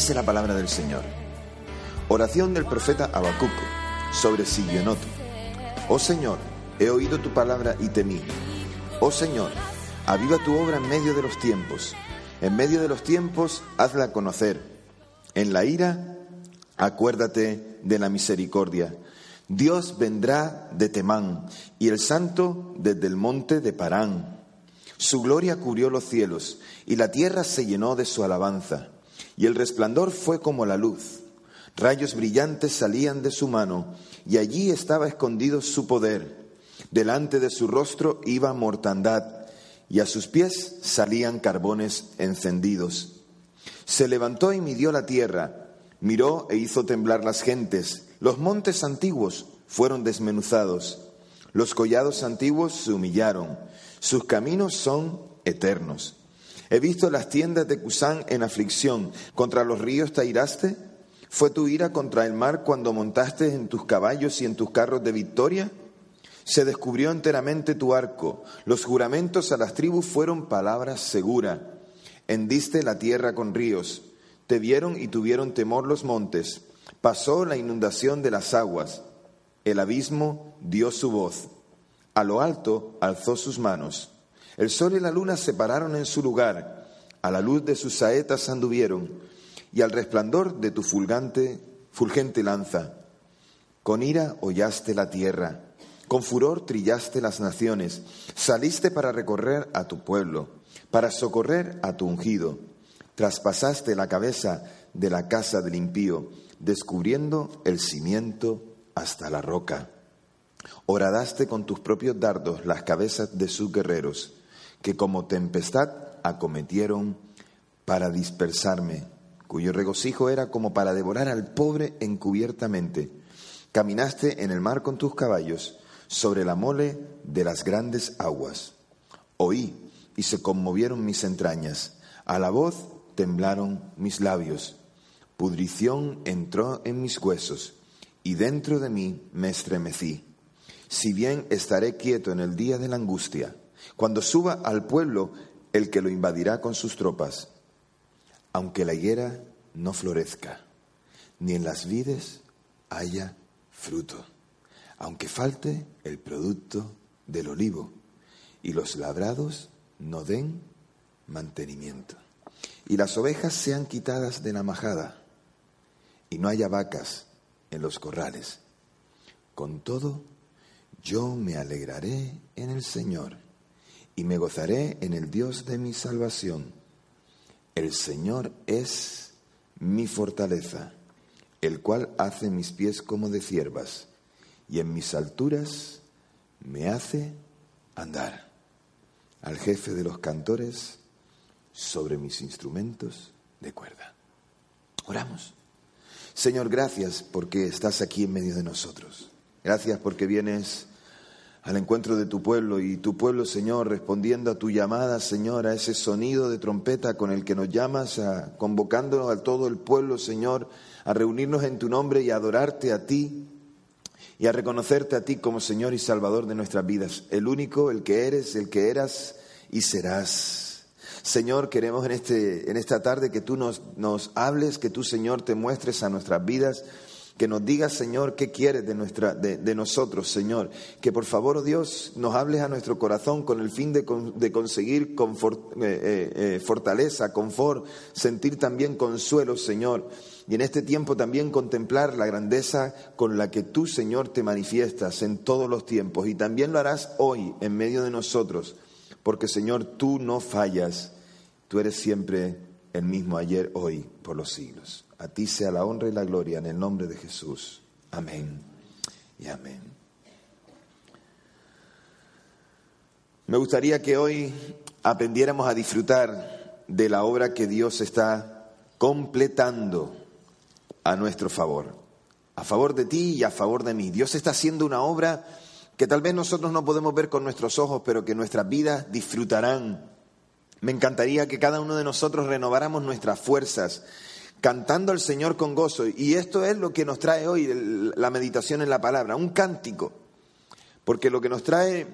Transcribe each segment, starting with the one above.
Dice la palabra del Señor. Oración del profeta Habacuc sobre Sillonoto. Oh Señor, he oído tu palabra y temí. Oh Señor, aviva tu obra en medio de los tiempos. En medio de los tiempos, hazla conocer. En la ira, acuérdate de la misericordia. Dios vendrá de Temán y el santo desde el monte de Parán. Su gloria cubrió los cielos y la tierra se llenó de su alabanza. Y el resplandor fue como la luz. Rayos brillantes salían de su mano y allí estaba escondido su poder. Delante de su rostro iba mortandad y a sus pies salían carbones encendidos. Se levantó y midió la tierra, miró e hizo temblar las gentes los montes antiguos fueron desmenuzados, los collados antiguos se humillaron, sus caminos son eternos. He visto las tiendas de Cusán en aflicción, contra los ríos te iraste. ¿Fue tu ira contra el mar cuando montaste en tus caballos y en tus carros de victoria? Se descubrió enteramente tu arco, los juramentos a las tribus fueron palabras seguras. Hendiste la tierra con ríos, te vieron y tuvieron temor los montes. Pasó la inundación de las aguas, el abismo dio su voz, a lo alto alzó sus manos. El sol y la luna se pararon en su lugar, a la luz de sus saetas anduvieron, y al resplandor de tu fulgante, fulgente lanza. Con ira hollaste la tierra, con furor trillaste las naciones, saliste para recorrer a tu pueblo, para socorrer a tu ungido. Traspasaste la cabeza de la casa del impío descubriendo el cimiento hasta la roca. Horadaste con tus propios dardos las cabezas de sus guerreros, que como tempestad acometieron para dispersarme, cuyo regocijo era como para devorar al pobre encubiertamente. Caminaste en el mar con tus caballos, sobre la mole de las grandes aguas. Oí y se conmovieron mis entrañas, a la voz temblaron mis labios Pudrición entró en mis huesos y dentro de mí me estremecí. Si bien estaré quieto en el día de la angustia, cuando suba al pueblo el que lo invadirá con sus tropas, aunque la higuera no florezca, ni en las vides haya fruto, aunque falte el producto del olivo y los labrados no den mantenimiento, y las ovejas sean quitadas de la majada y no haya vacas en los corrales. Con todo, yo me alegraré en el Señor y me gozaré en el Dios de mi salvación. El Señor es mi fortaleza, el cual hace mis pies como de ciervas y en mis alturas me hace andar. Al jefe de los cantores sobre mis instrumentos de cuerda. Oramos. Señor, gracias porque estás aquí en medio de nosotros. Gracias porque vienes al encuentro de tu pueblo y tu pueblo, Señor, respondiendo a tu llamada, Señor, a ese sonido de trompeta con el que nos llamas, a, convocando a todo el pueblo, Señor, a reunirnos en tu nombre y a adorarte a ti y a reconocerte a ti como Señor y Salvador de nuestras vidas, el único, el que eres, el que eras y serás. Señor, queremos en, este, en esta tarde que tú nos, nos hables, que tú, Señor, te muestres a nuestras vidas que nos digas, Señor, qué quieres de, nuestra, de, nosotros, Señor. Que por favor, oh Dios, nos hables a nuestro corazón con el fin de, de conseguir eh, eh, eh, fortaleza, confort, sentir también consuelo, Señor. Y en este tiempo también contemplar la grandeza con la que tú, Señor, te manifiestas en todos los tiempos. Y también lo harás hoy en medio de nosotros porque Señor, tú no fallas, tú eres siempre el mismo ayer, hoy, por los siglos. A ti sea la honra y la gloria en el nombre de Jesús. Amén y amén. Me gustaría que hoy aprendiéramos a disfrutar de la obra que Dios está completando a nuestro favor, a favor de ti y a favor de mí. Dios está haciendo una obra que tal vez nosotros no podemos ver con nuestros ojos, pero que nuestras vidas disfrutarán. Me encantaría que cada uno de nosotros renováramos nuestras fuerzas, cantando al Señor con gozo. Y esto es lo que nos trae hoy la meditación en la palabra, un cántico. Porque lo que nos trae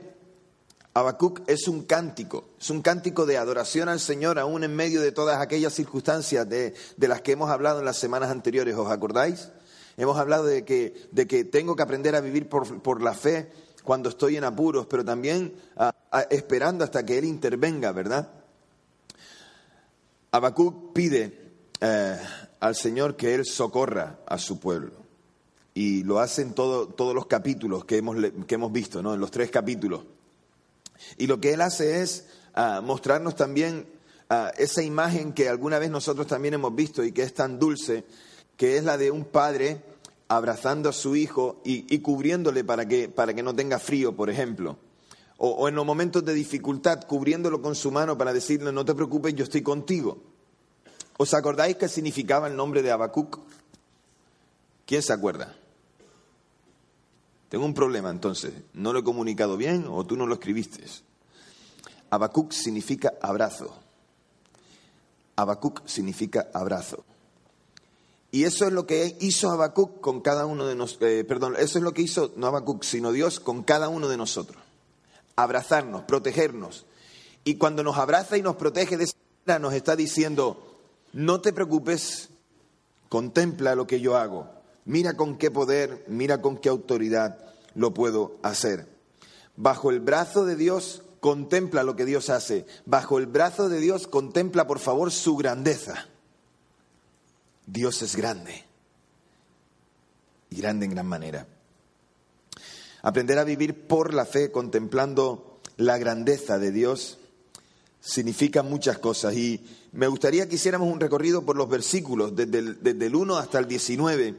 Habacuc es un cántico, es un cántico de adoración al Señor aún en medio de todas aquellas circunstancias de, las que hemos hablado en las semanas anteriores, ¿os acordáis? Hemos hablado de que, de que tengo que aprender a vivir por, la fe cuando estoy en apuros, pero también esperando hasta que Él intervenga, ¿verdad? Habacuc pide eh, al Señor que Él socorra a su pueblo. Y lo hace en todos los capítulos que hemos, que hemos visto, ¿no? En los tres capítulos. Y lo que Él hace es ah, mostrarnos también ah, esa imagen que alguna vez nosotros también hemos visto y que es tan dulce, que es la de un padre abrazando a su hijo y, cubriéndole para que, para que no tenga frío, por ejemplo. O, o, en los momentos de dificultad, cubriéndolo con su mano para decirle, no te preocupes, yo estoy contigo. ¿Os acordáis qué significaba el nombre de Habacuc? ¿Quién se acuerda? Tengo un problema entonces. ¿No lo he comunicado bien o tú no lo escribiste? Habacuc significa abrazo. Habacuc significa abrazo. Y eso es lo que hizo Habacuc con cada uno de nosotros. Eh, perdón, eso es lo que hizo no Habacuc, sino Dios con cada uno de nosotros. Abrazarnos, protegernos. Y cuando nos abraza y nos protege de esa manera, nos está diciendo, no te preocupes, contempla lo que yo hago, mira con qué poder, mira con qué autoridad lo puedo hacer. Bajo el brazo de Dios contempla lo que Dios hace, bajo el brazo de Dios contempla por favor su grandeza. Dios es grande y grande en gran manera. Aprender a vivir por la fe contemplando la grandeza de Dios significa muchas cosas y me gustaría que hiciéramos un recorrido por los versículos desde el, 1 hasta el 19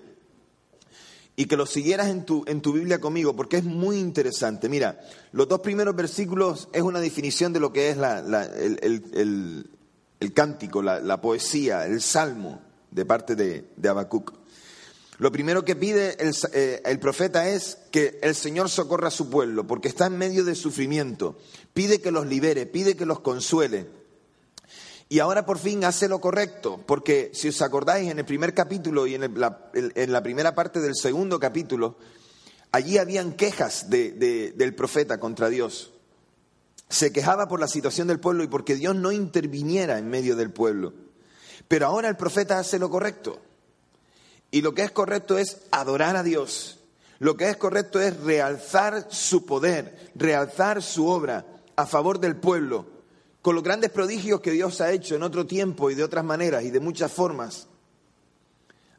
y que los siguieras en tu, en tu Biblia conmigo porque es muy interesante. Mira, los dos primeros versículos es una definición de lo que es el, cántico, la, poesía, el salmo de parte de, de Habacuc. Lo primero que pide el, eh, el, profeta es que el Señor socorra a su pueblo, porque está en medio de sufrimiento. Pide que los libere, pide que los consuele. Y ahora por fin hace lo correcto, porque si os acordáis en el primer capítulo y en, la, primera parte del segundo capítulo, allí habían quejas del profeta contra Dios. Se quejaba por la situación del pueblo y porque Dios no interviniera en medio del pueblo. Pero ahora el profeta hace lo correcto. Y lo que es correcto es adorar a Dios. Lo que es correcto es realzar su poder, realzar su obra a favor del pueblo, con los grandes prodigios que Dios ha hecho en otro tiempo y de otras maneras y de muchas formas.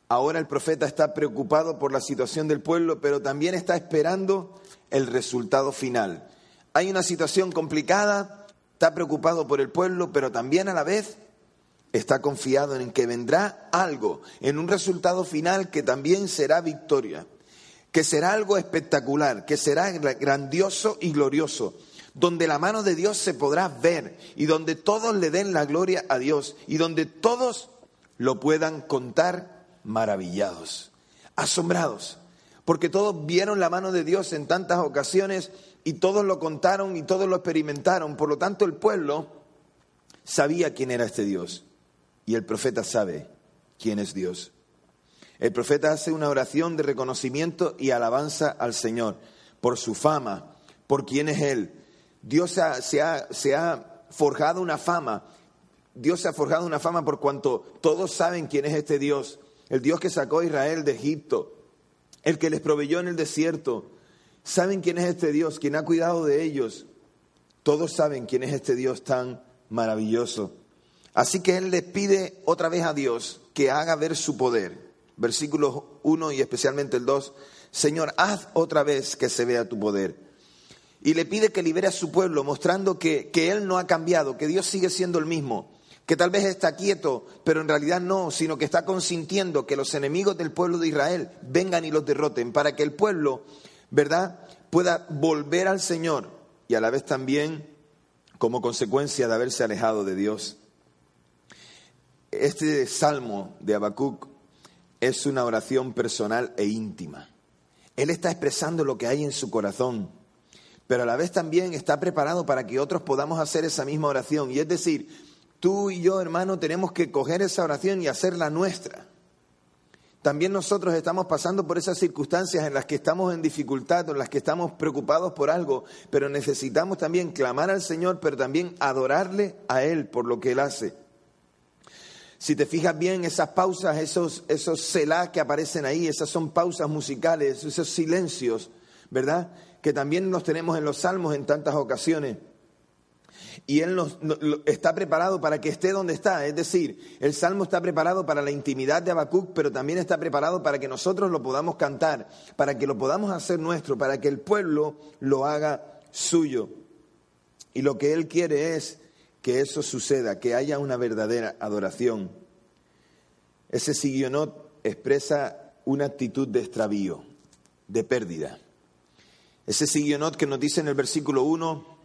Ahora el profeta está preocupado por la situación del pueblo, pero también está esperando el resultado final. Hay una situación complicada, está preocupado por el pueblo, pero también a la vez está confiado en que vendrá algo, en un resultado final que también será victoria, que será algo espectacular, que será grandioso y glorioso, donde la mano de Dios se podrá ver y donde todos le den la gloria a Dios y donde todos lo puedan contar maravillados, asombrados, porque todos vieron la mano de Dios en tantas ocasiones y todos lo contaron y todos lo experimentaron, por lo tanto el pueblo sabía quién era este Dios y el profeta sabe quién es Dios. El profeta hace una oración de reconocimiento y alabanza al Señor por su fama, por quién es Él. Dios se, ha, se ha forjado una fama, Dios se ha forjado una fama por cuanto todos saben quién es este Dios, el Dios que sacó a Israel de Egipto, el que les proveyó en el desierto. Saben quién es este Dios, quien ha cuidado de ellos. Todos saben quién es este Dios tan maravilloso. Así que él le pide otra vez a Dios que haga ver su poder. Versículos 1 y especialmente el 2. Señor, haz otra vez que se vea tu poder. Y le pide que libere a su pueblo, mostrando que, que Él no ha cambiado, que Dios sigue siendo el mismo, que tal vez está quieto, pero en realidad no, sino que está consintiendo que los enemigos del pueblo de Israel vengan y los derroten, para que el pueblo, ¿verdad?, pueda volver al Señor y a la vez también como consecuencia de haberse alejado de Dios. Este salmo de Habacuc es una oración personal e íntima. Él está expresando lo que hay en su corazón, pero a la vez también está preparado para que otros podamos hacer esa misma oración. Y es decir, tú y yo, hermano, tenemos que coger esa oración y hacerla nuestra. También nosotros estamos pasando por esas circunstancias en las que estamos en dificultad, en las que estamos preocupados por algo, pero necesitamos también clamar al Señor, pero también adorarle a Él por lo que Él hace. Si te fijas bien, esas pausas, esos, esos selah que aparecen ahí, esas son pausas musicales, esos silencios, ¿verdad? Que también los tenemos en los salmos en tantas ocasiones. Y Él está preparado para que esté donde está. Es decir, el salmo está preparado para la intimidad de Habacuc, pero también está preparado para que nosotros lo podamos cantar, para que lo podamos hacer nuestro, para que el pueblo lo haga suyo. Y lo que Él quiere es que eso suceda, que haya una verdadera adoración. Ese sigionot expresa una actitud de extravío, de pérdida. Ese sigionot que nos dice en el versículo 1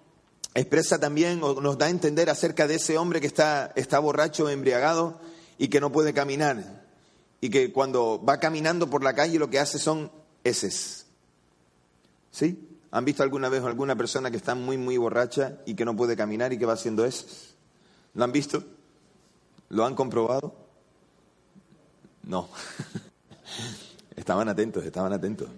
expresa también o nos da a entender acerca de ese hombre que está, está borracho, embriagado y que no puede caminar. Y que cuando va caminando por la calle lo que hace son heces. ¿Sí? ¿Han visto alguna vez alguna persona que está muy, muy borracha y que no puede caminar y que va haciendo eso? ¿Lo han visto? ¿Lo han comprobado? No. estaban atentos, estaban atentos.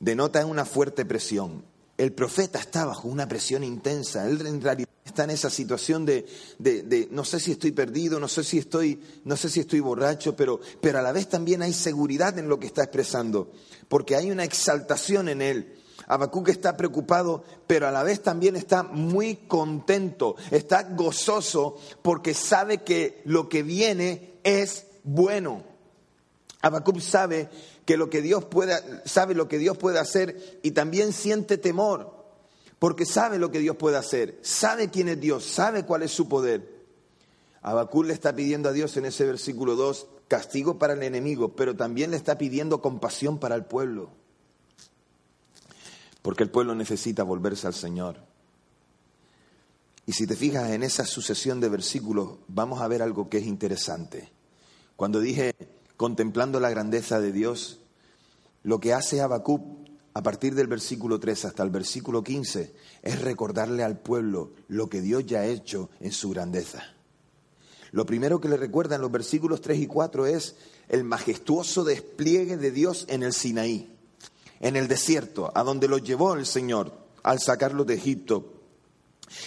Denota una fuerte presión. El profeta está bajo una presión intensa. Él en realidad está en esa situación de, no sé si estoy perdido, no sé si estoy, no sé si estoy borracho, pero, pero a la vez también hay seguridad en lo que está expresando porque hay una exaltación en él. Habacuc está preocupado, pero a la vez también está muy contento, está gozoso porque sabe que lo que viene es bueno. Habacuc sabe que lo que Dios puede, sabe lo que Dios puede hacer y también siente temor, porque sabe lo que Dios puede hacer, sabe quién es Dios, sabe cuál es su poder. Habacuc le está pidiendo a Dios en ese versículo 2 castigo para el enemigo, pero también le está pidiendo compasión para el pueblo. Porque el pueblo necesita volverse al Señor. Y si te fijas en esa sucesión de versículos, vamos a ver algo que es interesante. Cuando dije contemplando la grandeza de Dios, lo que hace Habacuc a partir del versículo 3 hasta el versículo 15 es recordarle al pueblo lo que Dios ya ha hecho en su grandeza. Lo primero que le recuerdan los versículos 3 y 4 es el majestuoso despliegue de Dios en el Sinaí, en el desierto, a donde los llevó el Señor al sacarlos de Egipto.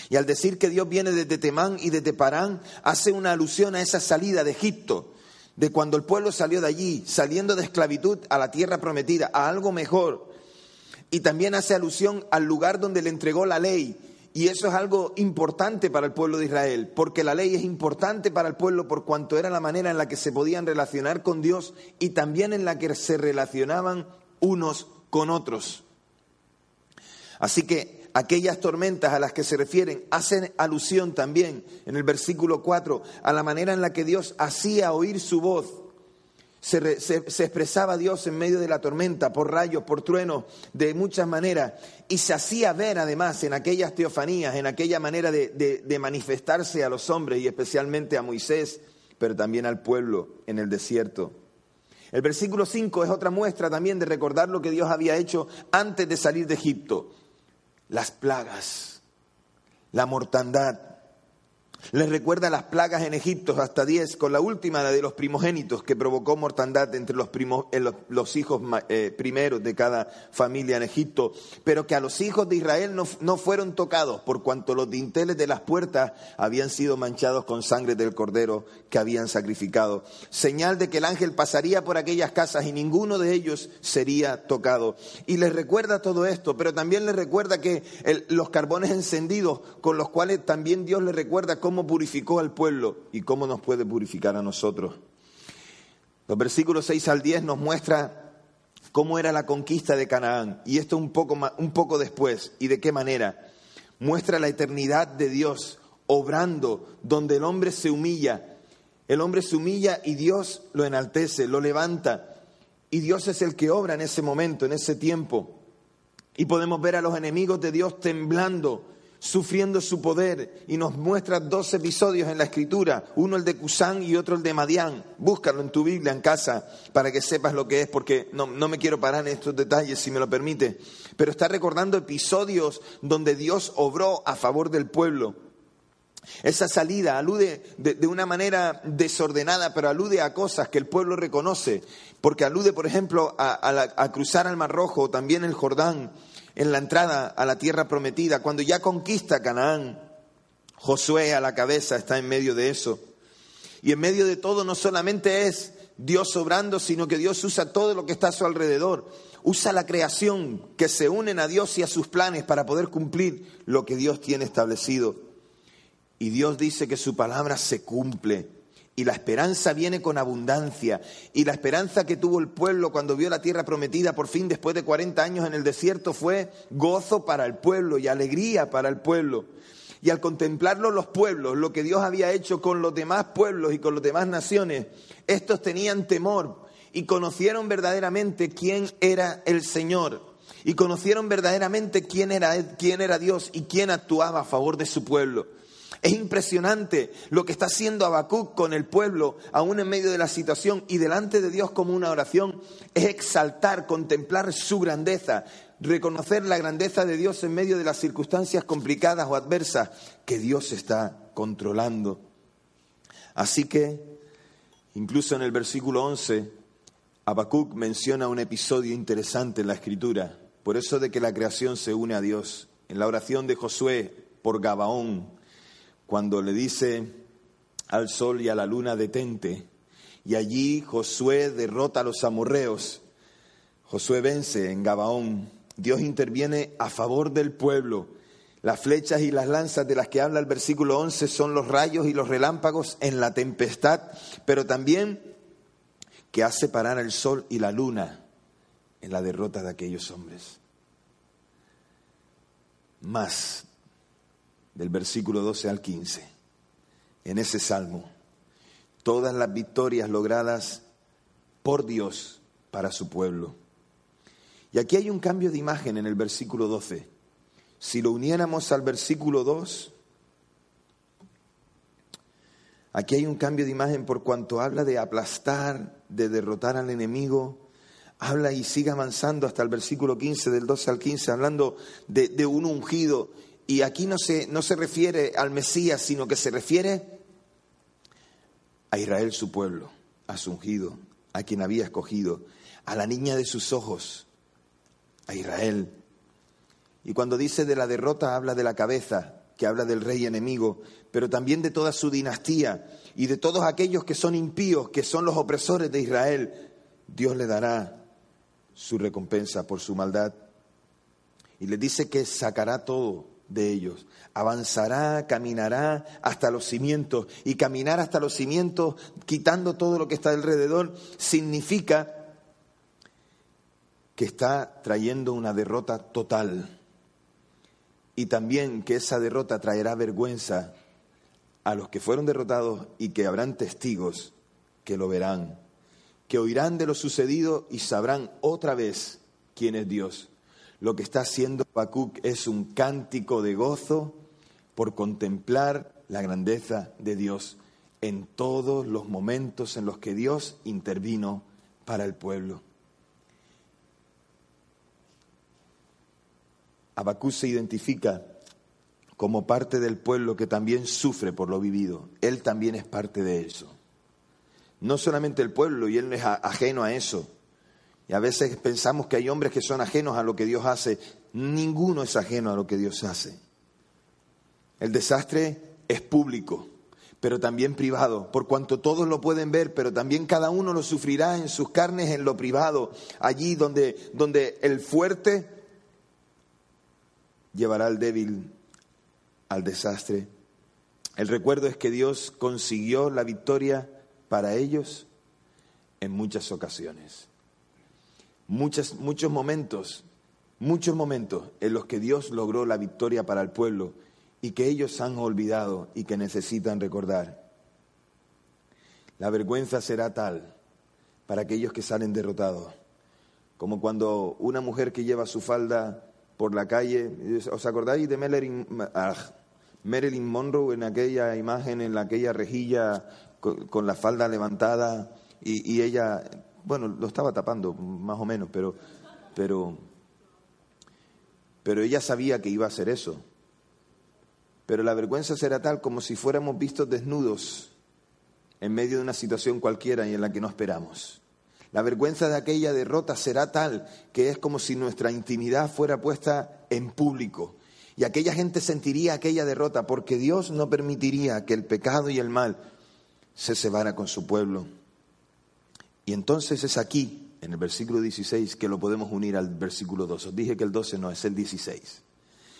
Y al decir que Dios viene desde Temán y desde Parán, hace una alusión a esa salida de Egipto, de cuando el pueblo salió de allí, saliendo de esclavitud a la tierra prometida, a algo mejor. Y también hace alusión al lugar donde le entregó la ley y eso es algo importante para el pueblo de Israel, porque la ley es importante para el pueblo por cuanto era la manera en la que se podían relacionar con Dios y también en la que se relacionaban unos con otros. Así que aquellas tormentas a las que se refieren hacen alusión también en el versículo 4 a la manera en la que Dios hacía oír su voz se, expresaba Dios en medio de la tormenta, por rayos, por truenos, de muchas maneras, y se hacía ver además en aquellas teofanías, en aquella manera de, de manifestarse a los hombres y especialmente a Moisés, pero también al pueblo en el desierto. El versículo 5 es otra muestra también de recordar lo que Dios había hecho antes de salir de Egipto. Las plagas, la mortandad, les recuerda las plagas en Egipto hasta diez, con la última la de los primogénitos que provocó mortandad entre los, eh, los, hijos eh, primeros de cada familia en Egipto, pero que a los hijos de Israel no, fueron tocados por cuanto los dinteles de las puertas habían sido manchados con sangre del cordero que habían sacrificado. Señal de que el ángel pasaría por aquellas casas y ninguno de ellos sería tocado. Y les recuerda todo esto, pero también les recuerda que los carbones encendidos con los cuales también Dios les recuerda cómo cómo purificó al pueblo y cómo nos puede purificar a nosotros. Los versículos 6 al 10 nos muestra cómo era la conquista de Canaán y esto un poco, un poco después y de qué manera. Muestra la eternidad de Dios obrando donde el hombre se humilla. El hombre se humilla y Dios lo enaltece, lo levanta. Y Dios es el que obra en ese momento, en ese tiempo. Y podemos ver a los enemigos de Dios temblando sufriendo su poder y nos muestra dos episodios en la escritura, uno el de Cusán y otro el de Madián. Búscalo en tu Biblia en casa para que sepas lo que es, porque no, no me quiero parar en estos detalles, si me lo permite, pero está recordando episodios donde Dios obró a favor del pueblo. Esa salida alude de, una manera desordenada, pero alude a cosas que el pueblo reconoce, porque alude, por ejemplo, a, cruzar al Mar Rojo, también el Jordán, en la entrada a la tierra prometida, cuando ya conquista Canaán. Josué a la cabeza está en medio de eso. Y en medio de todo no solamente es Dios obrando, sino que Dios usa todo lo que está a su alrededor. Usa la creación que se unen a Dios y a sus planes para poder cumplir lo que Dios tiene establecido. Y Dios dice que su palabra se cumple. Y la esperanza viene con abundancia. Y la esperanza que tuvo el pueblo cuando vio la tierra prometida por fin después de 40 años en el desierto fue gozo para el pueblo y alegría para el pueblo. Y al contemplarlo los pueblos, lo que Dios había hecho con los demás pueblos y con las demás naciones, estos tenían temor y conocieron verdaderamente quién era el Señor. Y conocieron verdaderamente quién era, quién era Dios y quién actuaba a favor de su pueblo. Es impresionante lo que está haciendo Habacuc con el pueblo, aún en medio de la situación y delante de Dios como una oración. Es exaltar, contemplar su grandeza, reconocer la grandeza de Dios en medio de las circunstancias complicadas o adversas que Dios está controlando. Así que, incluso en el versículo 11, Habacuc menciona un episodio interesante en la escritura, por eso de que la creación se une a Dios. En la oración de Josué por Gabaón, cuando le dice al sol y a la luna detente, y allí Josué derrota a los amorreos. Josué vence en Gabaón Dios interviene a favor del pueblo. Las flechas y las lanzas de las que habla el versículo 11 son los rayos y los relámpagos en la tempestad, pero también que hace parar el sol y la luna en la derrota de aquellos hombres. Más del versículo 12 al 15, en ese salmo, todas las victorias logradas por Dios para su pueblo. Y aquí hay un cambio de imagen en el versículo 12. Si lo uniéramos al versículo 2, aquí hay un cambio de imagen por cuanto habla de aplastar, de derrotar al enemigo. Habla y sigue avanzando hasta el versículo 15, del 12 al 15, hablando de, un ungido. Y aquí no se, no se refiere al Mesías, sino que se refiere a Israel, su pueblo, a su ungido, a quien había escogido, a la niña de sus ojos, a Israel. Y cuando dice de la derrota habla de la cabeza, que habla del rey enemigo, pero también de toda su dinastía y de todos aquellos que son impíos, que son los opresores de Israel. Dios le dará su recompensa por su maldad. Y le dice que sacará todo de ellos. Avanzará, caminará hasta los cimientos. Y caminar hasta los cimientos, quitando todo lo que está alrededor, significa que está trayendo una derrota total y también que esa derrota traerá vergüenza a los que fueron derrotados y que habrán testigos que lo verán, que oirán de lo sucedido y sabrán otra vez quién es Dios. Lo que está haciendo Habacuc es un cántico de gozo por contemplar la grandeza de Dios en todos los momentos en los que Dios intervino para el pueblo. Abacú se identifica como parte del pueblo que también sufre por lo vivido. Él también es parte de eso. No solamente el pueblo, y él no es ajeno a eso. Y a veces pensamos que hay hombres que son ajenos a lo que Dios hace. Ninguno es ajeno a lo que Dios hace. El desastre es público, pero también privado, por cuanto todos lo pueden ver, pero también cada uno lo sufrirá en sus carnes, en lo privado, allí donde, donde el fuerte llevará al débil al desastre. El recuerdo es que Dios consiguió la victoria para ellos en muchas ocasiones. Muchos momentos, muchos momentos en los que Dios logró la victoria para el pueblo y que ellos han olvidado y que necesitan recordar. La vergüenza será tal para aquellos que salen derrotados, como cuando una mujer que lleva su falda por la calle. ¿Os acordáis de Marilyn, ah, Monroe en aquella imagen, en aquella rejilla con, la falda levantada y, ella, bueno, lo estaba tapando más o menos, pero, pero, pero ella sabía que iba a hacer eso. pero la vergüenza será tal como si fuéramos vistos desnudos en medio de una situación cualquiera y en la que no esperamos. La vergüenza de aquella derrota será tal que es como si nuestra intimidad fuera puesta en público. Y aquella gente sentiría aquella derrota porque Dios no permitiría que el pecado y el mal se cebara con su pueblo. Y entonces es aquí, en el versículo 16, que lo podemos unir al versículo 2. Os dije que el 12 no, es el 16.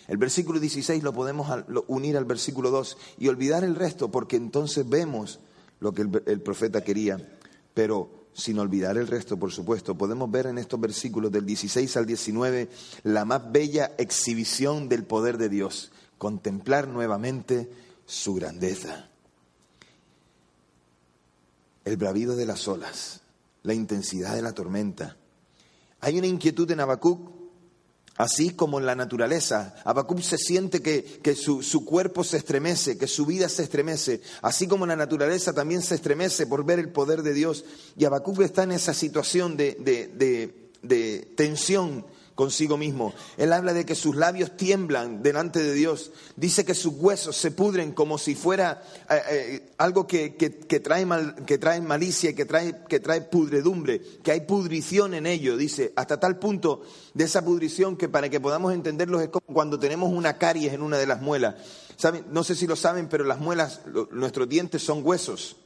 El versículo 16 lo podemos unir al versículo 2 y olvidar el resto porque entonces vemos lo que el, profeta quería, pero sin olvidar el resto, por supuesto, podemos ver en estos versículos del 16 al 19 la más bella exhibición del poder de Dios, contemplar nuevamente su grandeza. El bravido de las olas, la intensidad de la tormenta. Hay una inquietud en Habacuc Así como en la naturaleza, Habacuc se siente que, su, su, cuerpo se estremece, que su vida se estremece. Así como la naturaleza también se estremece por ver el poder de Dios. Y Habacuc está en esa situación de, de, de tensión consigo mismo. Él habla de que sus labios tiemblan delante de Dios. Dice que sus huesos se pudren como si fuera eh, eh, algo que, trae mal, que, trae malicia que trae, que trae pudredumbre, que hay pudrición en ello. Dice, hasta tal punto de esa pudrición que para que podamos entenderlo es como cuando tenemos una caries en una de las muelas. No sé si lo saben, pero las muelas, nuestros dientes son huesos.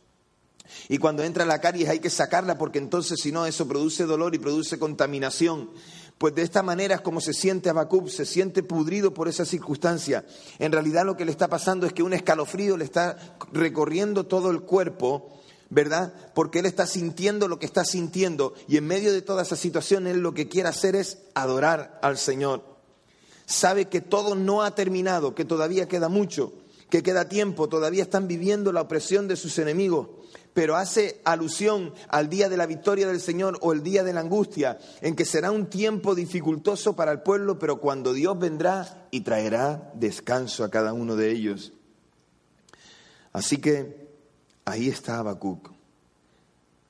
Y cuando entra la caries hay que sacarla porque entonces si no eso produce dolor y produce contaminación. Pues de esta manera es como se siente Habacuc, se siente pudrido por esa circunstancia. En realidad lo que le está pasando es que un escalofrío le está recorriendo todo el cuerpo, ¿verdad? Porque él está sintiendo lo que está sintiendo y en medio de toda esa situación él lo que quiere hacer es adorar al Señor. Sabe que todo no ha terminado, que todavía queda mucho, que queda tiempo, todavía están viviendo la opresión de sus enemigos pero hace alusión al día de la victoria del Señor o el día de la angustia, en que será un tiempo dificultoso para el pueblo, pero cuando Dios vendrá y traerá descanso a cada uno de ellos. Así que ahí está Habacuc,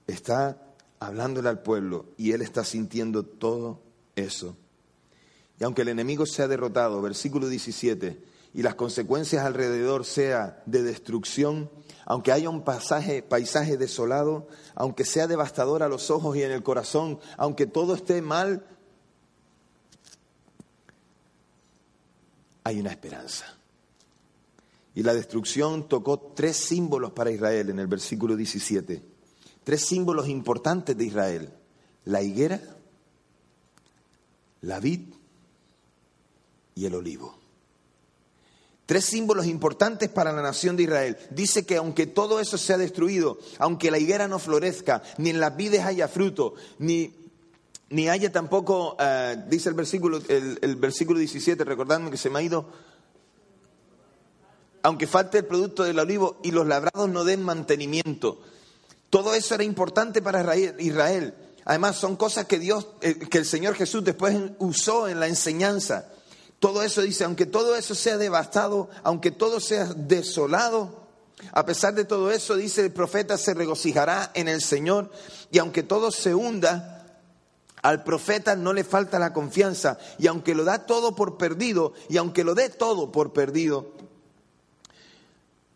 está hablándole al pueblo y él está sintiendo todo eso. Y aunque el enemigo sea derrotado, versículo 17, y las consecuencias alrededor sea de destrucción, aunque haya un paisaje desolado, aunque sea devastador a los ojos y en el corazón, aunque todo esté mal, hay una esperanza. Y la destrucción tocó tres símbolos para Israel en el versículo 17. Tres símbolos importantes de Israel. La higuera, la vid y el olivo. Tres símbolos importantes para la nación de Israel. Dice que aunque todo eso sea destruido, aunque la higuera no florezca, ni en las vides haya fruto, ni, ni haya tampoco, eh, dice el versículo, el, versículo 17, recordadme que se me ha ido, aunque falte el producto del olivo y los labrados no den mantenimiento. Todo eso era importante para Israel. Además, son cosas que Dios, eh, que el Señor Jesús después usó en la enseñanza. Todo eso dice, aunque todo eso sea devastado, aunque todo sea desolado, a pesar de todo eso, dice el profeta, se regocijará en el Señor. Y aunque todo se hunda, al profeta no le falta la confianza. Y aunque lo da todo por perdido, y aunque lo dé todo por perdido,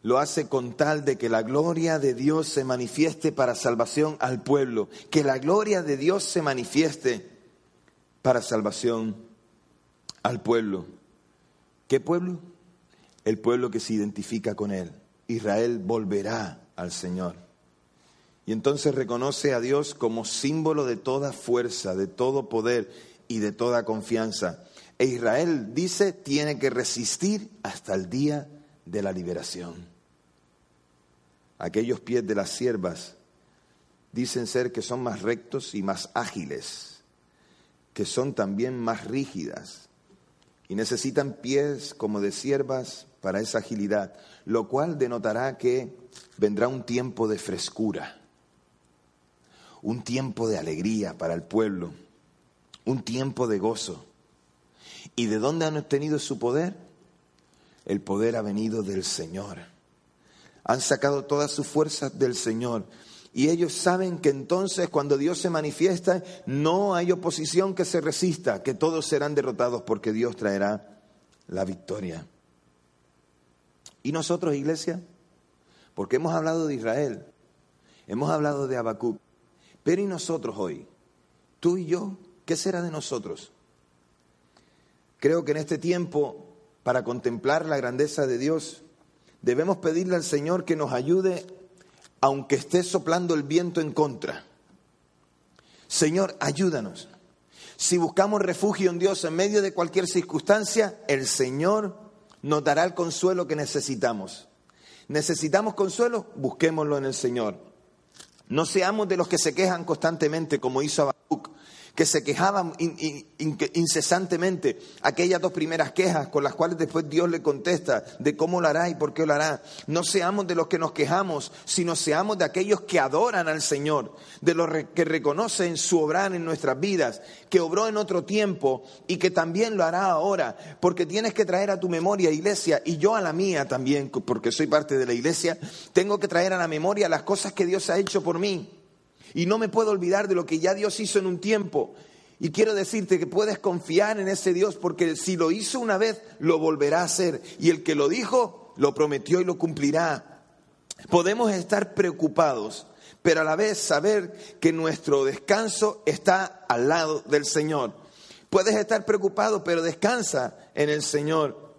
lo hace con tal de que la gloria de Dios se manifieste para salvación al pueblo. Que la gloria de Dios se manifieste para salvación al pueblo. ¿Qué pueblo? El pueblo que se identifica con él. Israel volverá al Señor. Y entonces reconoce a Dios como símbolo de toda fuerza, de todo poder y de toda confianza. E Israel dice tiene que resistir hasta el día de la liberación. Aquellos pies de las siervas dicen ser que son más rectos y más ágiles, que son también más rígidas, y necesitan pies como de siervas para esa agilidad, lo cual denotará que vendrá un tiempo de frescura, un tiempo de alegría para el pueblo, un tiempo de gozo. ¿Y de dónde han obtenido su poder? El poder ha venido del Señor. Han sacado todas sus fuerzas del Señor y ellos saben que entonces cuando Dios se manifiesta, no hay oposición que se resista, que todos serán derrotados porque Dios traerá la victoria. ¿Y nosotros, iglesia? Porque hemos hablado de Israel, hemos hablado de Habacuc, pero ¿y nosotros hoy? Tú y yo, ¿qué será de nosotros? Creo que en este tiempo, para contemplar la grandeza de Dios, debemos pedirle al Señor que nos ayude aunque esté soplando el viento en contra. Señor, ayúdanos. Si buscamos refugio en Dios en medio de cualquier circunstancia, el Señor nos dará el consuelo que necesitamos. ¿Necesitamos consuelo? Busquémoslo en el Señor. No seamos de los que se quejan constantemente como hizo Habacuc que se quejaban incesantemente, aquellas dos primeras quejas con las cuales después Dios le contesta de cómo lo hará y por qué lo hará. No seamos de los que nos quejamos, sino seamos de aquellos que adoran al Señor, de los que reconocen su obrar en nuestras vidas, que obró en otro tiempo y que también lo hará ahora, porque tienes que traer a tu memoria, iglesia, y yo a la mía también, porque soy parte de la iglesia, tengo que traer a la memoria las cosas que Dios ha hecho por mí. Y no me puedo olvidar de lo que ya Dios hizo en un tiempo. Y quiero decirte que puedes confiar en ese Dios porque si lo hizo una vez, lo volverá a hacer. Y el que lo dijo, lo prometió y lo cumplirá. Podemos estar preocupados, pero a la vez saber que nuestro descanso está al lado del Señor. Puedes estar preocupado, pero descansa en el Señor.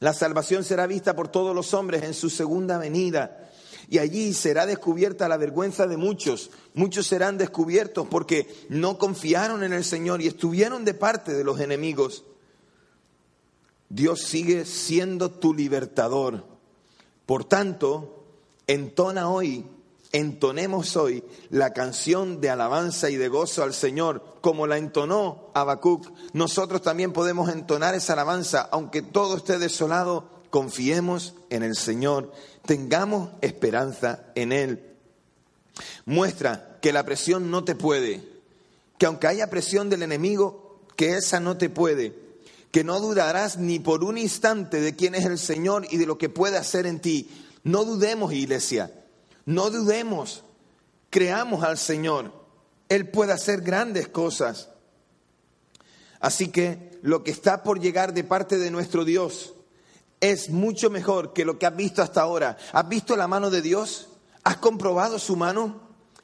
La salvación será vista por todos los hombres en su segunda venida y allí será descubierta la vergüenza de muchos. Muchos serán descubiertos porque no confiaron en el Señor y estuvieron de parte de los enemigos. Dios sigue siendo tu libertador. Por tanto, entona hoy, entonemos hoy la canción de alabanza y de gozo al Señor, como la entonó Habacuc. Nosotros también podemos entonar esa alabanza, aunque todo esté desolado, confiemos en el Señor tengamos esperanza en Él. Muestra que la presión no te puede, que aunque haya presión del enemigo, que esa no te puede, que no dudarás ni por un instante de quién es el Señor y de lo que puede hacer en ti. No dudemos, iglesia, no dudemos, creamos al Señor. Él puede hacer grandes cosas. Así que lo que está por llegar de parte de nuestro Dios, es mucho mejor que lo que has visto hasta ahora. ¿Has visto la mano de Dios? ¿Has comprobado su mano?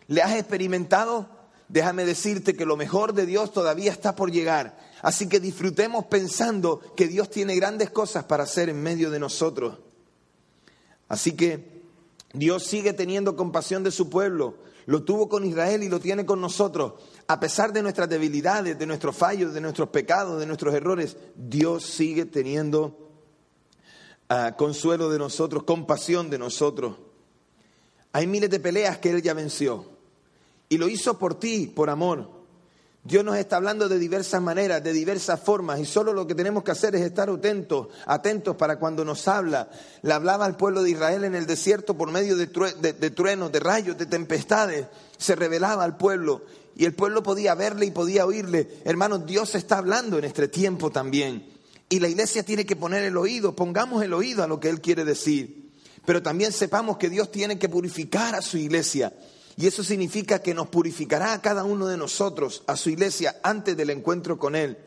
¿Le has experimentado? Déjame decirte que lo mejor de Dios todavía está por llegar. Así que disfrutemos pensando que Dios tiene grandes cosas para hacer en medio de nosotros. Así que Dios sigue teniendo compasión de su pueblo. Lo tuvo con Israel y lo tiene con nosotros. A pesar de nuestras debilidades, de nuestros fallos, de nuestros pecados, de nuestros errores, Dios sigue teniendo consuelo de nosotros, compasión de nosotros. Hay miles de peleas que Él ya venció. Y lo hizo por ti, por amor. Dios nos está hablando de diversas maneras, de diversas formas, y solo lo que tenemos que hacer es estar atentos, atentos para cuando nos habla. Le hablaba al pueblo de Israel en el desierto por medio de, de truenos, de rayos, de tempestades. Se revelaba al pueblo y el pueblo podía verle y podía oírle. Hermanos, Dios está hablando en este tiempo también. Y la iglesia tiene que poner el oído, pongamos el oído a lo que Él quiere decir. Pero también sepamos que Dios tiene que purificar a su iglesia. Y eso significa que nos purificará a cada uno de nosotros, a su iglesia, antes del encuentro con Él.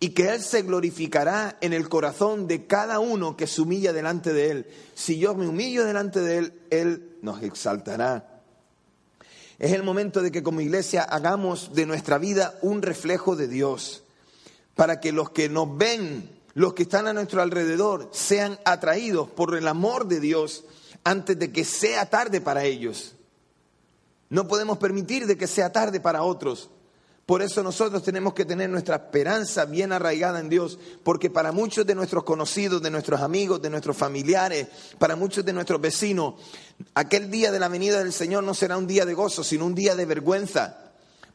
Y que Él se glorificará en el corazón de cada uno que se humilla delante de Él. Si yo me humillo delante de Él, Él nos exaltará. Es el momento de que como iglesia hagamos de nuestra vida un reflejo de Dios para que los que nos ven, los que están a nuestro alrededor, sean atraídos por el amor de Dios antes de que sea tarde para ellos. No podemos permitir de que sea tarde para otros. Por eso nosotros tenemos que tener nuestra esperanza bien arraigada en Dios, porque para muchos de nuestros conocidos, de nuestros amigos, de nuestros familiares, para muchos de nuestros vecinos, aquel día de la venida del Señor no será un día de gozo, sino un día de vergüenza.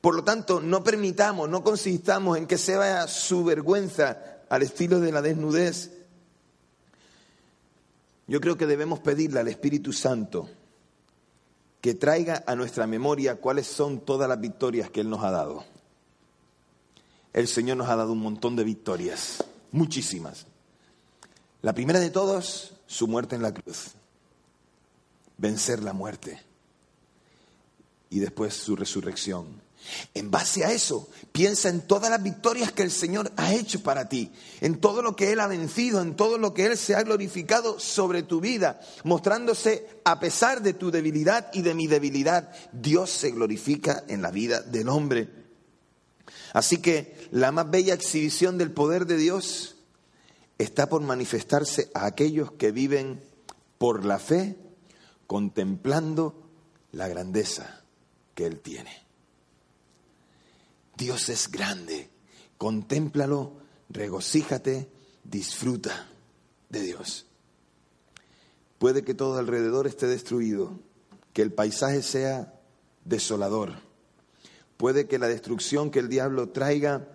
Por lo tanto, no permitamos, no consistamos en que se vaya su vergüenza al estilo de la desnudez. Yo creo que debemos pedirle al Espíritu Santo que traiga a nuestra memoria cuáles son todas las victorias que Él nos ha dado. El Señor nos ha dado un montón de victorias, muchísimas. La primera de todos, su muerte en la cruz, vencer la muerte y después su resurrección En base a eso, piensa en todas las victorias que el Señor ha hecho para ti, en todo lo que Él ha vencido, en todo lo que Él se ha glorificado sobre tu vida, mostrándose a pesar de tu debilidad y de mi debilidad, Dios se glorifica en la vida del hombre. Así que la más bella exhibición del poder de Dios está por manifestarse a aquellos que viven por la fe, contemplando la grandeza que Él tiene. Dios es grande, contémplalo, regocíjate, disfruta de Dios. Puede que todo alrededor esté destruido, que el paisaje sea desolador. Puede que la destrucción que el diablo traiga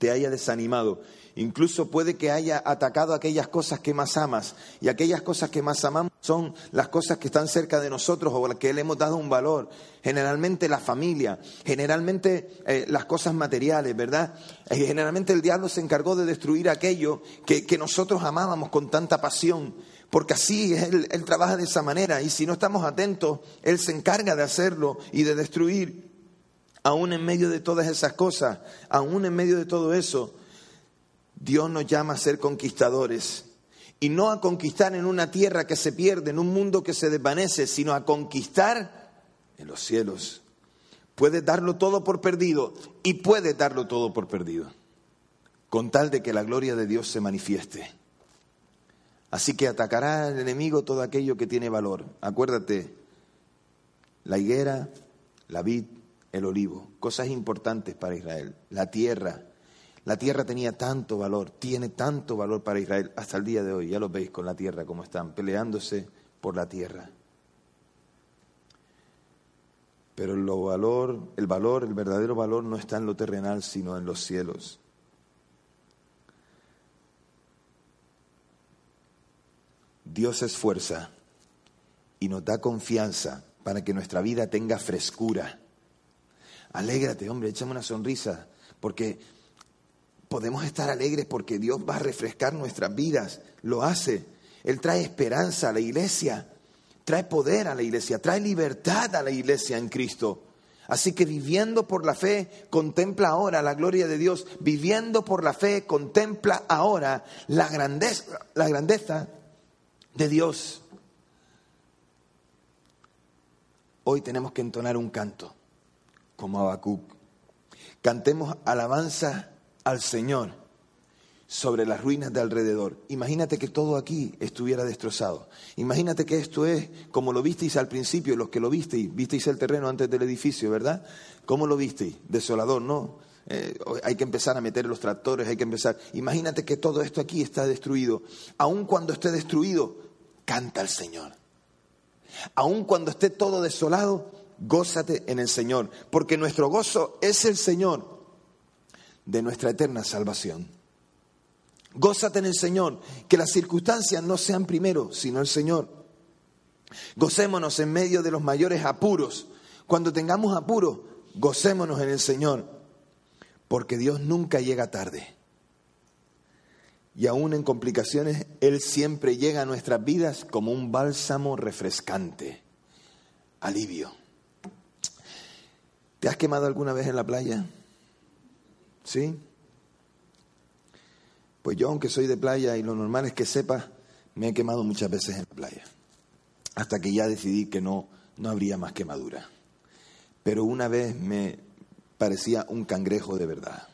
te haya desanimado. Incluso puede que haya atacado aquellas cosas que más amas. Y aquellas cosas que más amamos son las cosas que están cerca de nosotros o las que le hemos dado un valor. Generalmente la familia, generalmente eh, las cosas materiales, ¿verdad? Eh, generalmente el diablo se encargó de destruir aquello que, nosotros amábamos con tanta pasión. Porque así él, él trabaja de esa manera. Y si no estamos atentos, Él se encarga de hacerlo y de destruir. Aún en medio de todas esas cosas, aún en medio de todo eso, Dios nos llama a ser conquistadores. Y no a conquistar en una tierra que se pierde, en un mundo que se desvanece, sino a conquistar en los cielos. Puedes darlo todo por perdido y puedes darlo todo por perdido, con tal de que la gloria de Dios se manifieste. Así que atacará al enemigo todo aquello que tiene valor. Acuérdate, la higuera, la vid, el olivo, cosas importantes para Israel, la tierra, la tierra tenía tanto valor, tiene tanto valor para Israel hasta el día de hoy. Ya lo veis con la tierra como están, peleándose por la tierra. Pero el valor, el valor, el verdadero valor no está en lo terrenal, sino en los cielos. Dios es fuerza y nos da confianza para que nuestra vida tenga frescura. Alégrate, hombre, échame una sonrisa, porque podemos estar alegres porque Dios va a refrescar nuestras vidas, lo hace. Él trae esperanza a la iglesia, trae poder a la iglesia, trae libertad a la iglesia en Cristo. Así que viviendo por la fe, contempla ahora la gloria de Dios. Viviendo por la fe, contempla ahora la grandeza, la grandeza de Dios. Hoy tenemos que entonar un canto, como Habacuc. Cantemos alabanza al Señor sobre las ruinas de alrededor. Imagínate que todo aquí estuviera destrozado. Imagínate que esto es como lo visteis al principio, los que lo visteis, visteis el terreno antes del edificio, ¿verdad? ¿Cómo lo visteis? Desolador, ¿no? Eh, hay que empezar a meter los tractores, hay que empezar. Imagínate que todo esto aquí está destruido. Aun cuando esté destruido, canta al Señor. Aun cuando esté todo desolado, gózate en el Señor, porque nuestro gozo es el Señor de nuestra eterna salvación. Gózate en el Señor, que las circunstancias no sean primero, sino el Señor. Gocémonos en medio de los mayores apuros. Cuando tengamos apuros, gocémonos en el Señor, porque Dios nunca llega tarde. Y aún en complicaciones, Él siempre llega a nuestras vidas como un bálsamo refrescante, alivio. ¿Te has quemado alguna vez en la playa? ¿Sí? Pues yo, aunque soy de playa y lo normal es que sepa, me he quemado muchas veces en la playa. Hasta que ya decidí que no, no habría más quemadura. Pero una vez me parecía un cangrejo de verdad.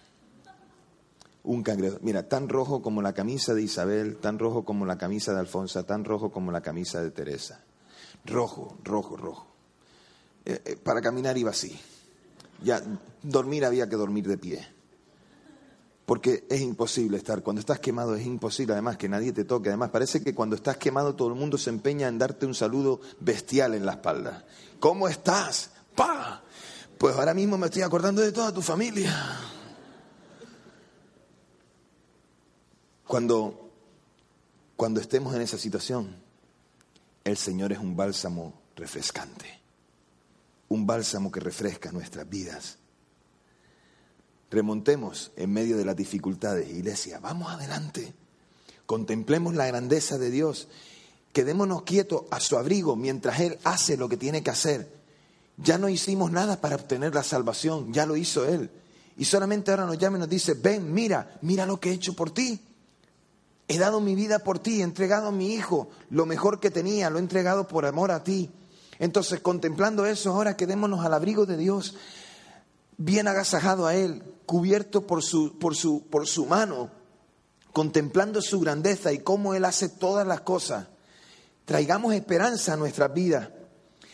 Un cangrejo. Mira, tan rojo como la camisa de Isabel, tan rojo como la camisa de Alfonso, tan rojo como la camisa de Teresa. Rojo, rojo, rojo. Eh, eh, para caminar iba así. Ya dormir había que dormir de pie porque es imposible estar. Cuando estás quemado es imposible, además, que nadie te toque. Además, parece que cuando estás quemado todo el mundo se empeña en darte un saludo bestial en la espalda. ¿Cómo estás? ¡Pa! Pues ahora mismo me estoy acordando de toda tu familia. Cuando, cuando estemos en esa situación, el Señor es un bálsamo refrescante, un bálsamo que refresca nuestras vidas Remontemos en medio de las dificultades, iglesia, vamos adelante. Contemplemos la grandeza de Dios. Quedémonos quietos a su abrigo mientras Él hace lo que tiene que hacer. Ya no hicimos nada para obtener la salvación, ya lo hizo Él. Y solamente ahora nos llama y nos dice, ven, mira, mira lo que he hecho por ti. He dado mi vida por ti, he entregado a mi hijo lo mejor que tenía, lo he entregado por amor a ti. Entonces, contemplando eso, ahora quedémonos al abrigo de Dios, bien agasajado a Él, cubierto por su, por su, por su mano, contemplando su grandeza y cómo Él hace todas las cosas. Traigamos esperanza a nuestras vidas.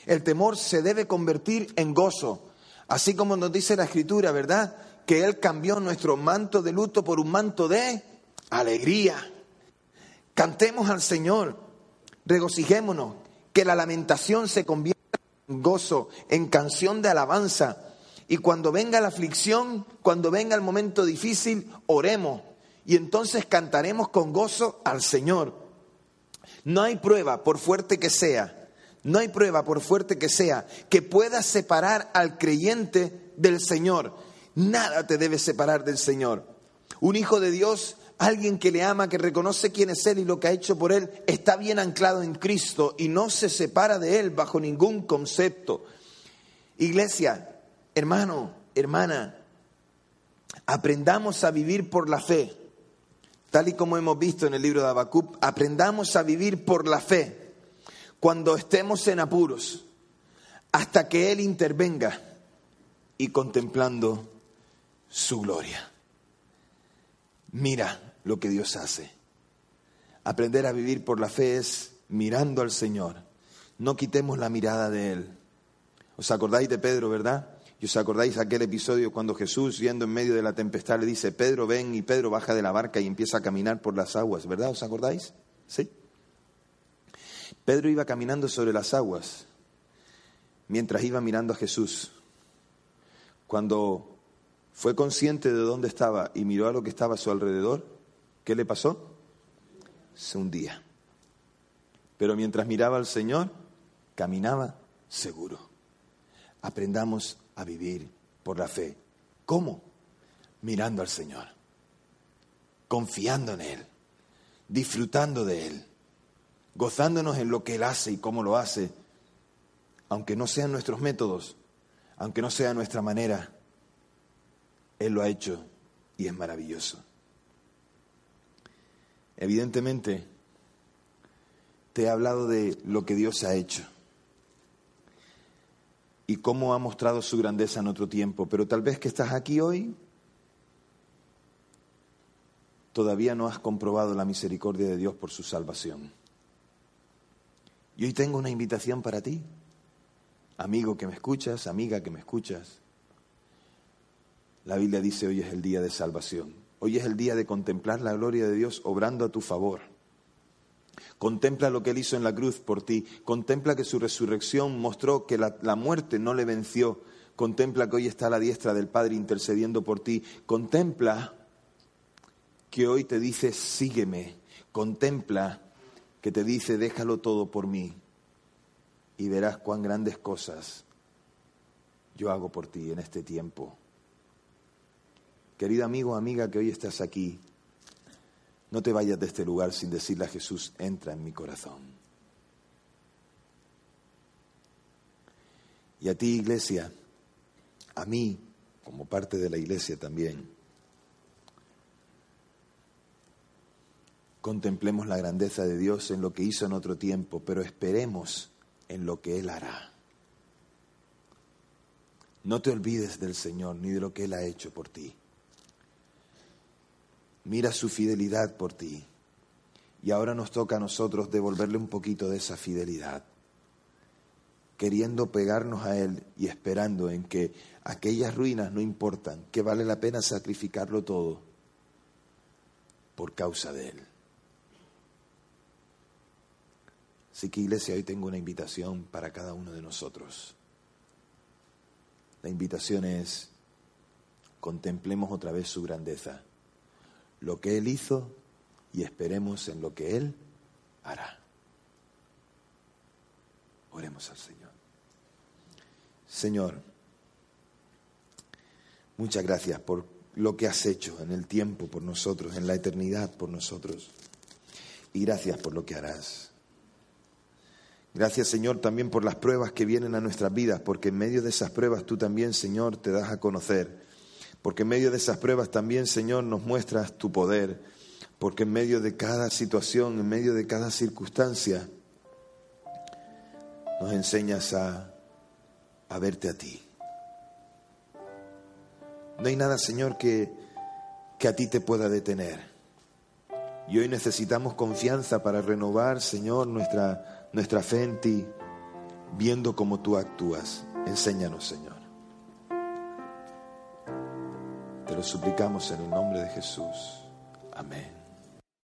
El temor se debe convertir en gozo, así como nos dice la Escritura, ¿verdad? Que Él cambió nuestro manto de luto por un manto de alegría. Cantemos al Señor, regocijémonos, que la lamentación se convierta en gozo, en canción de alabanza. Y cuando venga la aflicción, cuando venga el momento difícil, oremos. Y entonces cantaremos con gozo al Señor. No hay prueba, por fuerte que sea, no hay prueba, por fuerte que sea, que pueda separar al creyente del Señor. Nada te debe separar del Señor. Un hijo de Dios, alguien que le ama, que reconoce quién es Él y lo que ha hecho por Él, está bien anclado en Cristo y no se separa de Él bajo ningún concepto. Iglesia, hermano, hermana, aprendamos a vivir por la fe. Tal y como hemos visto en el libro de Habacuc, aprendamos a vivir por la fe cuando estemos en apuros, hasta que Él intervenga y contemplando su gloria. Mira lo que Dios hace. Aprender a vivir por la fe es mirando al Señor. No quitemos la mirada de Él. ¿Os acordáis de Pedro, verdad? ¿Y os acordáis aquel episodio cuando Jesús, yendo en medio de la tempestad, le dice, Pedro, ven, y Pedro baja de la barca y empieza a caminar por las aguas, ¿verdad? ¿Os acordáis? Sí. Pedro iba caminando sobre las aguas mientras iba mirando a Jesús. Cuando fue consciente de dónde estaba y miró a lo que estaba a su alrededor, ¿qué le pasó? Se hundía. Pero mientras miraba al Señor, caminaba seguro. Aprendamos a vivir por la fe. ¿Cómo? Mirando al Señor, confiando en Él, disfrutando de Él gozándonos en lo que Él hace y cómo lo hace, aunque no sean nuestros métodos, aunque no sea nuestra manera, Él lo ha hecho y es maravilloso. Evidentemente, te he hablado de lo que Dios ha hecho y cómo ha mostrado su grandeza en otro tiempo, pero tal vez que estás aquí hoy, todavía no has comprobado la misericordia de Dios por su salvación. Y hoy tengo una invitación para ti, amigo que me escuchas, amiga que me escuchas. La Biblia dice hoy es el día de salvación. Hoy es el día de contemplar la gloria de Dios obrando a tu favor. Contempla lo que Él hizo en la cruz por ti. Contempla que su resurrección mostró que la, muerte no le venció. Contempla que hoy está a la diestra del Padre intercediendo por ti. Contempla que hoy te dice, sígueme. Contempla que te dice, déjalo todo por mí y verás cuán grandes cosas yo hago por ti en este tiempo. Querido amigo, amiga que hoy estás aquí, no te vayas de este lugar sin decirle a Jesús, entra en mi corazón. Y a ti, iglesia, a mí, como parte de la iglesia también, Contemplemos la grandeza de Dios en lo que hizo en otro tiempo, pero esperemos en lo que Él hará. No te olvides del Señor ni de lo que Él ha hecho por ti. Mira su fidelidad por ti. Y ahora nos toca a nosotros devolverle un poquito de esa fidelidad, queriendo pegarnos a Él y esperando en que aquellas ruinas no importan, que vale la pena sacrificarlo todo por causa de Él. Así que iglesia, hoy tengo una invitación para cada uno de nosotros. La invitación es, contemplemos otra vez su grandeza, lo que Él hizo y esperemos en lo que Él hará. Oremos al Señor. Señor, muchas gracias por lo que has hecho en el tiempo por nosotros, en la eternidad por nosotros. Y gracias por lo que harás. Gracias, Señor, también por las pruebas que vienen a nuestras vidas, porque en medio de esas pruebas tú también, Señor, te das a conocer. Porque en medio de esas pruebas también, Señor, nos muestras tu poder. Porque en medio de cada situación, en medio de cada circunstancia, nos enseñas a, verte a ti. No hay nada, Señor, que, que a ti te pueda detener. Y hoy necesitamos confianza para renovar, Señor, nuestra, nuestra fe en ti, viendo cómo tú actúas. Enséñanos, Señor. Te lo suplicamos en el nombre de Jesús. Amén.